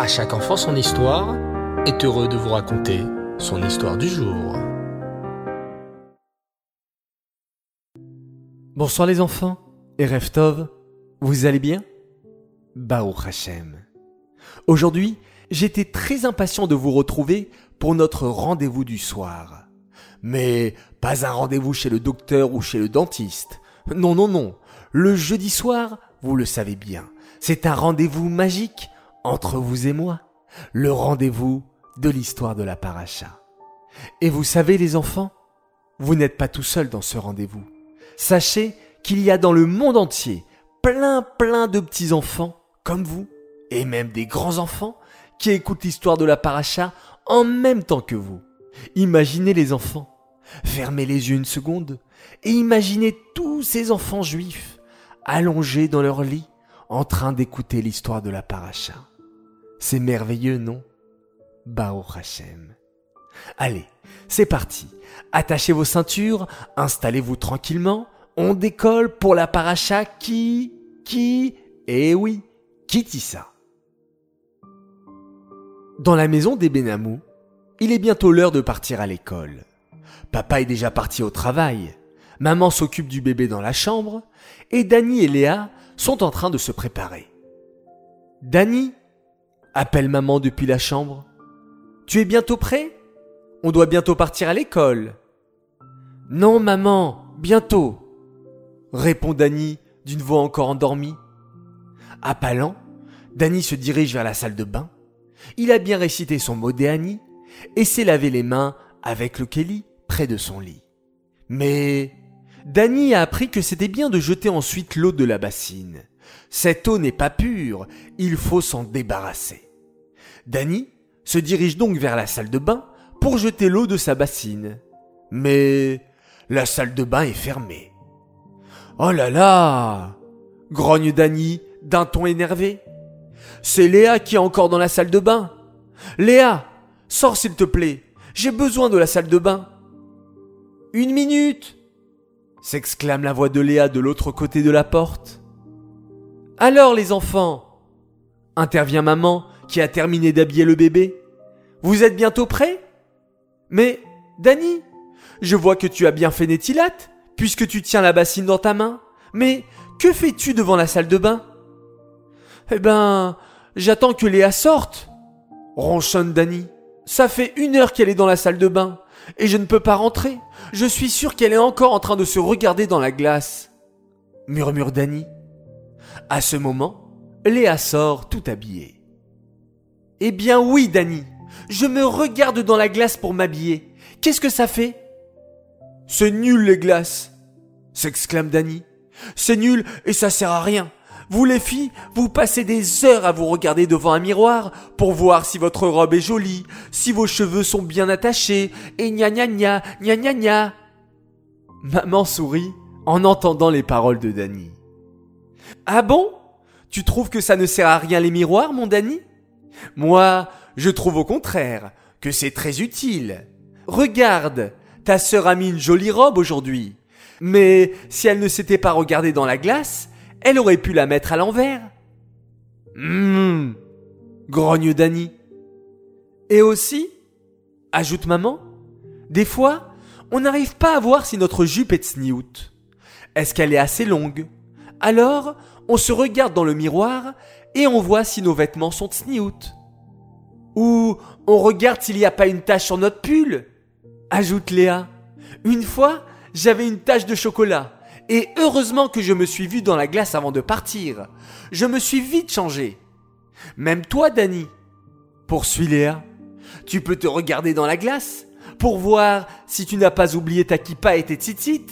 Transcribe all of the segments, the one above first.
À chaque enfant son histoire est heureux de vous raconter son histoire du jour. Bonsoir les enfants et Reftov, vous allez bien? Bao Hashem. Aujourd'hui, j'étais très impatient de vous retrouver pour notre rendez-vous du soir. Mais pas un rendez-vous chez le docteur ou chez le dentiste. Non, non, non. Le jeudi soir, vous le savez bien, c'est un rendez-vous magique entre vous et moi. Le rendez-vous de l'histoire de la paracha. Et vous savez les enfants, vous n'êtes pas tout seul dans ce rendez-vous. Sachez qu'il y a dans le monde entier plein plein de petits enfants comme vous, et même des grands enfants, qui écoutent l'histoire de la paracha en même temps que vous. Imaginez les enfants, fermez les yeux une seconde, et imaginez tous ces enfants juifs allongés dans leur lit en train d'écouter l'histoire de la paracha. C'est merveilleux, non? Bao Hashem. Allez, c'est parti. Attachez vos ceintures, installez-vous tranquillement. On décolle pour la paracha qui, qui, eh oui, ça? Dans la maison des Benamou, il est bientôt l'heure de partir à l'école. Papa est déjà parti au travail. Maman s'occupe du bébé dans la chambre et Dany et Léa sont en train de se préparer. Dany appelle maman depuis la chambre. Tu es bientôt prêt? On doit bientôt partir à l'école. Non, maman, bientôt, répond Dany d'une voix encore endormie. Appalant, Dany se dirige vers la salle de bain. Il a bien récité son mot Annie et s'est lavé les mains avec le Kelly près de son lit. Mais Dany a appris que c'était bien de jeter ensuite l'eau de la bassine. Cette eau n'est pas pure, il faut s'en débarrasser. Dany se dirige donc vers la salle de bain pour jeter l'eau de sa bassine. Mais la salle de bain est fermée. Oh là là grogne Dany d'un ton énervé. C'est Léa qui est encore dans la salle de bain. Léa, sors s'il te plaît. J'ai besoin de la salle de bain. Une minute s'exclame la voix de Léa de l'autre côté de la porte. Alors les enfants intervient maman qui a terminé d'habiller le bébé. Vous êtes bientôt prêts? Mais, Dany, je vois que tu as bien fait Nétilat, puisque tu tiens la bassine dans ta main. Mais que fais-tu devant la salle de bain? Eh ben, j'attends que Léa sorte, ronchonne Dany. Ça fait une heure qu'elle est dans la salle de bain, et je ne peux pas rentrer. Je suis sûr qu'elle est encore en train de se regarder dans la glace, murmure Dany. À ce moment, Léa sort tout habillée. Eh bien oui, Dany, je me regarde dans la glace pour m'habiller. Qu'est-ce que ça fait C'est nul les glaces, s'exclame Dany. C'est nul et ça sert à rien. Vous les filles, vous passez des heures à vous regarder devant un miroir pour voir si votre robe est jolie, si vos cheveux sont bien attachés, et gna gna gna, gna gna gna. Maman sourit en entendant les paroles de Dany. Ah bon? Tu trouves que ça ne sert à rien les miroirs, mon Dany Moi, je trouve au contraire que c'est très utile. Regarde, ta sœur a mis une jolie robe aujourd'hui. Mais si elle ne s'était pas regardée dans la glace, elle aurait pu la mettre à l'envers. Hum, grogne Dany. Et aussi, ajoute maman, des fois, on n'arrive pas à voir si notre jupe est sniout. Est-ce qu'elle est assez longue? Alors, on se regarde dans le miroir et on voit si nos vêtements sont sniout. Ou on regarde s'il n'y a pas une tache sur notre pull, ajoute Léa. Une fois, j'avais une tache de chocolat et heureusement que je me suis vu dans la glace avant de partir. Je me suis vite changé. Même toi, Danny, poursuit Léa, tu peux te regarder dans la glace pour voir si tu n'as pas oublié ta kippa et tes tzitzit.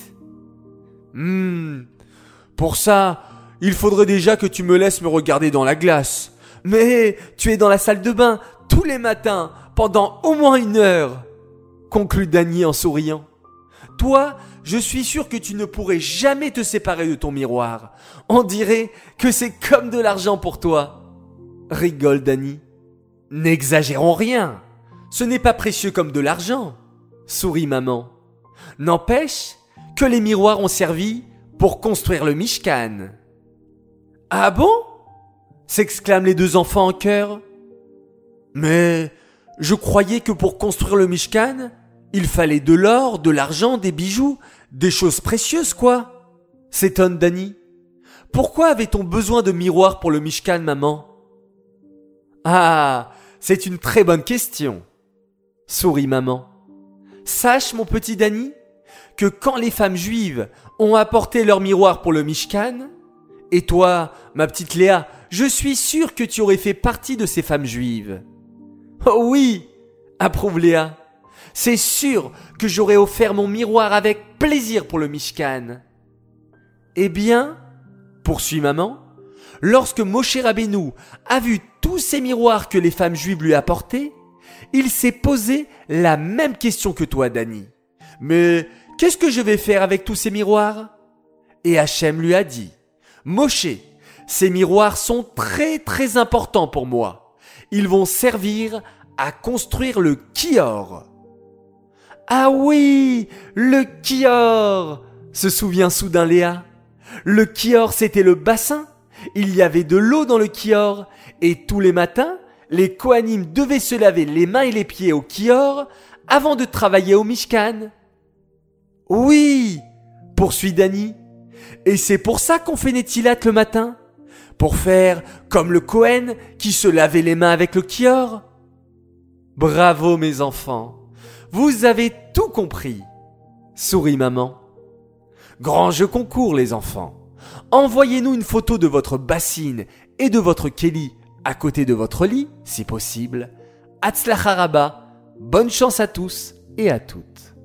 Hmm. Pour ça, il faudrait déjà que tu me laisses me regarder dans la glace. Mais tu es dans la salle de bain tous les matins pendant au moins une heure, conclut Danny en souriant. Toi, je suis sûr que tu ne pourrais jamais te séparer de ton miroir. On dirait que c'est comme de l'argent pour toi. Rigole Dany. N'exagérons rien. Ce n'est pas précieux comme de l'argent. Sourit maman. N'empêche que les miroirs ont servi pour construire le Mishkan. Ah bon? S'exclament les deux enfants en chœur. Mais je croyais que pour construire le Mishkan, il fallait de l'or, de l'argent, des bijoux, des choses précieuses, quoi. S'étonne Dani. Pourquoi avait-on besoin de miroirs pour le Mishkan, maman? Ah, c'est une très bonne question. Sourit maman. Sache, mon petit Dani, que quand les femmes juives ont apporté leurs miroirs pour le Mishkan, et toi, ma petite Léa, je suis sûr que tu aurais fait partie de ces femmes juives. Oh oui, approuve Léa. C'est sûr que j'aurais offert mon miroir avec plaisir pour le Mishkan. Eh bien, poursuit maman, lorsque Moshe Rabbeinu a vu tous ces miroirs que les femmes juives lui apportaient, il s'est posé la même question que toi, Dani. Mais qu'est-ce que je vais faire avec tous ces miroirs? Et Hachem lui a dit, Moshe, ces miroirs sont très très importants pour moi. Ils vont servir à construire le Kior. Ah oui, le Kior se souvient soudain Léa. Le Kior, c'était le bassin. Il y avait de l'eau dans le Kior. Et tous les matins, les Kohanim devaient se laver les mains et les pieds au Kior avant de travailler au Mishkan. Oui, poursuit Dani. Et c'est pour ça qu'on fait Netilat le matin Pour faire comme le Kohen qui se lavait les mains avec le Kior Bravo mes enfants, vous avez tout compris. Sourit maman. Grand jeu concours les enfants. Envoyez-nous une photo de votre bassine et de votre Kelly à côté de votre lit, si possible. Atzlacharaba, bonne chance à tous et à toutes.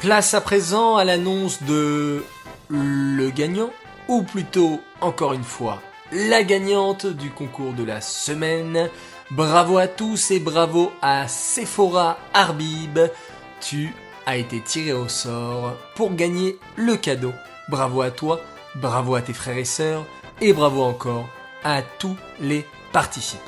Place à présent à l'annonce de le gagnant, ou plutôt, encore une fois, la gagnante du concours de la semaine. Bravo à tous et bravo à Sephora Arbib. Tu as été tiré au sort pour gagner le cadeau. Bravo à toi, bravo à tes frères et sœurs et bravo encore à tous les participants.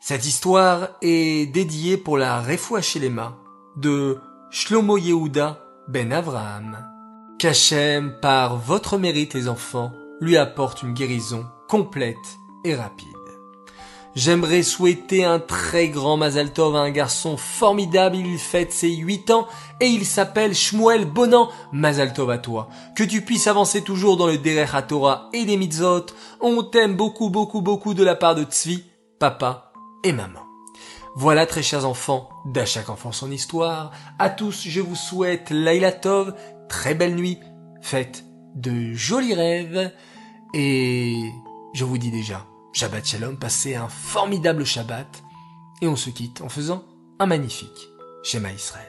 Cette histoire est dédiée pour la Refoua Shelema de Shlomo Yehuda ben Avraham. Qu'Hachem, par votre mérite les enfants, lui apporte une guérison complète et rapide. J'aimerais souhaiter un très grand Mazal Tov à un garçon formidable, il fête ses 8 ans et il s'appelle Shmuel Bonan. Mazal Tov à toi. Que tu puisses avancer toujours dans le Derech HaTorah et des mitzvot. On t'aime beaucoup beaucoup beaucoup de la part de Tzvi, papa et maman. Voilà très chers enfants, d'à chaque enfant son histoire. À tous, je vous souhaite Laila Tov, très belle nuit, faites de jolis rêves et je vous dis déjà Shabbat Shalom, passez un formidable Shabbat et on se quitte en faisant un magnifique schéma Israël.